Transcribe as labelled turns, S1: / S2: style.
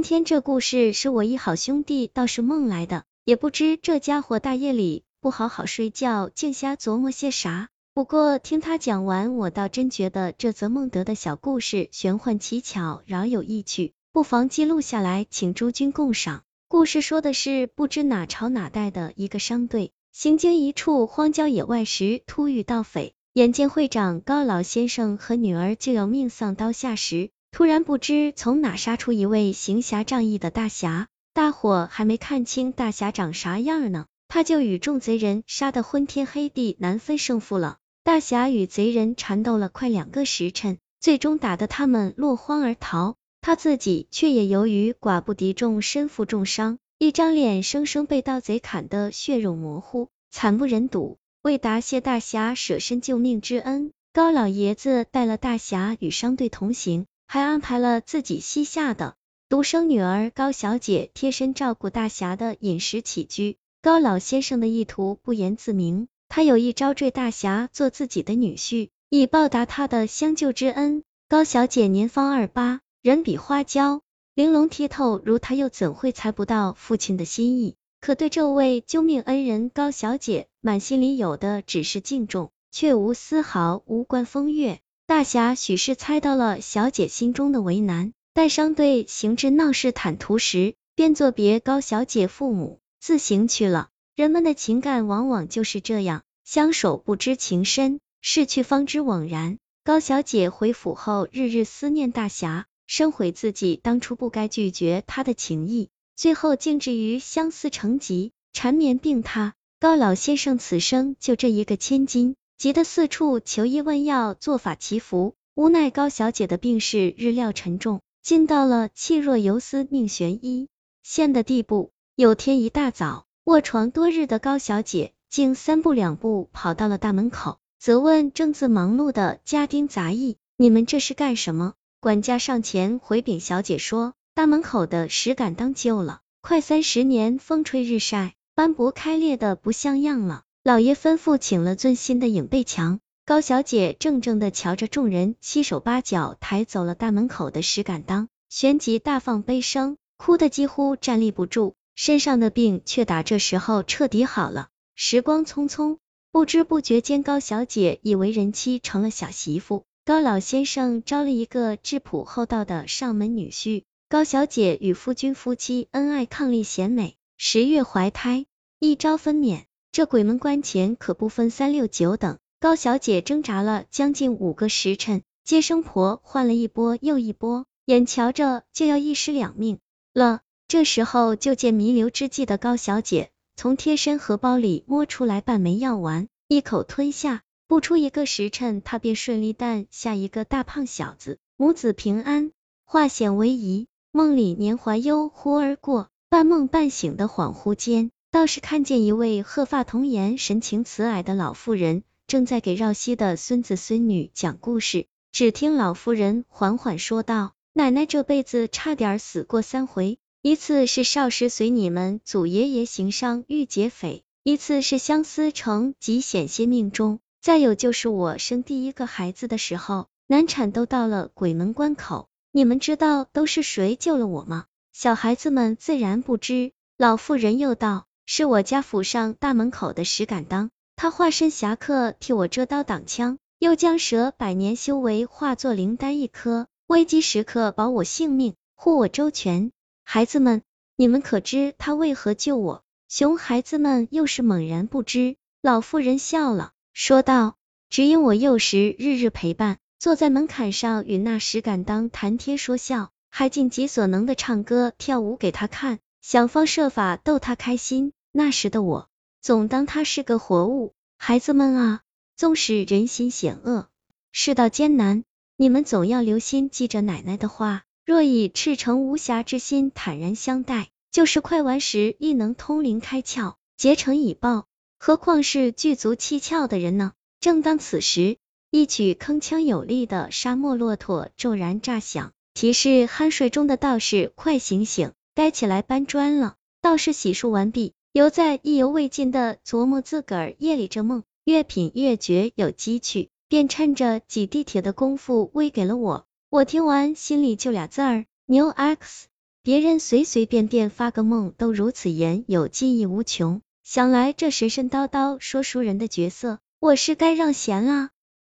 S1: 今天这故事是我一好兄弟倒是梦来的，也不知这家伙大夜里不好好睡觉，净瞎琢磨些啥。不过听他讲完，我倒真觉得这则梦得的小故事玄幻奇巧，饶有意趣，不妨记录下来，请诸君共赏。故事说的是不知哪朝哪代的一个商队，行经一处荒郊野外时，突遇盗匪，眼见会长高老先生和女儿就要命丧刀下时。突然不知从哪杀出一位行侠仗义的大侠，大伙还没看清大侠长啥样呢，他就与众贼人杀得昏天黑地，难分胜负了。大侠与贼人缠斗了快两个时辰，最终打得他们落荒而逃，他自己却也由于寡不敌众，身负重伤，一张脸生生被盗贼砍得血肉模糊，惨不忍睹。为答谢大侠舍身救命之恩，高老爷子带了大侠与商队同行。还安排了自己膝下的独生女儿高小姐贴身照顾大侠的饮食起居。高老先生的意图不言自明，他有意招赘大侠做自己的女婿，以报答他的相救之恩。高小姐年方二八，人比花娇，玲珑剔透，如他又怎会猜不到父亲的心意？可对这位救命恩人高小姐，满心里有的只是敬重，却无丝毫无关风月。大侠许是猜到了小姐心中的为难，待商队行至闹市坦途时，便作别高小姐父母，自行去了。人们的情感往往就是这样，相守不知情深，逝去方知惘然。高小姐回府后，日日思念大侠，深悔自己当初不该拒绝他的情谊，最后竟至于相思成疾，缠绵病榻。高老先生此生就这一个千金。急得四处求医问药，做法祈福，无奈高小姐的病势日料沉重，竟到了气若游丝、命悬一线的地步。有天一大早，卧床多日的高小姐竟三步两步跑到了大门口，责问正自忙碌的家丁杂役：“你们这是干什么？”管家上前回禀小姐说：“大门口的石敢当旧了，快三十年，风吹日晒，斑驳开裂的不像样了。”老爷吩咐请了尊新的影背墙，高小姐怔怔的瞧着众人七手八脚抬走了大门口的石敢当，旋即大放悲声，哭得几乎站立不住，身上的病却打这时候彻底好了。时光匆匆，不知不觉间，高小姐已为人妻，成了小媳妇。高老先生招了一个质朴厚道的上门女婿，高小姐与夫君夫妻恩爱伉俪贤美，十月怀胎，一朝分娩。这鬼门关前可不分三六九等，高小姐挣扎了将近五个时辰，接生婆换了一波又一波，眼瞧着就要一尸两命了。这时候就见弥留之际的高小姐从贴身荷包里摸出来半枚药丸，一口吞下，不出一个时辰，她便顺利诞下一个大胖小子，母子平安，化险为夷。梦里年华悠忽而过，半梦半醒的恍惚间。倒是看见一位鹤发童颜、神情慈蔼的老妇人，正在给绕膝的孙子孙女讲故事。只听老妇人缓缓说道：“奶奶这辈子差点死过三回，一次是少时随你们祖爷爷行商遇劫匪，一次是相思成疾险些命中，再有就是我生第一个孩子的时候，难产都到了鬼门关口。你们知道都是谁救了我吗？小孩子们自然不知。”老妇人又道。是我家府上大门口的石敢当，他化身侠客替我遮刀挡枪，又将蛇百年修为化作灵丹一颗，危机时刻保我性命，护我周全。孩子们，你们可知他为何救我？熊孩子们又是猛然不知。老妇人笑了，说道：“只因我幼时日日陪伴，坐在门槛上与那石敢当谈天说笑，还尽己所能的唱歌跳舞给他看，想方设法逗他开心。”那时的我，总当他是个活物。孩子们啊，纵使人心险恶，世道艰难，你们总要留心记着奶奶的话。若以赤诚无瑕之心坦然相待，就是快完时亦能通灵开窍，结成以报。何况是具足七窍的人呢？正当此时，一曲铿锵有力的沙漠骆驼骤然炸响，提示酣睡中的道士快醒醒，该起来搬砖了。道士洗漱完毕。犹在意犹未尽的琢磨自个儿夜里这梦，越品越觉有机趣，便趁着挤地铁的功夫喂给了我。我听完心里就俩字儿：牛 X。别人随随便便发个梦都如此言有记忆无穷，想来这神神叨叨说书人的角色，我是该让贤啊。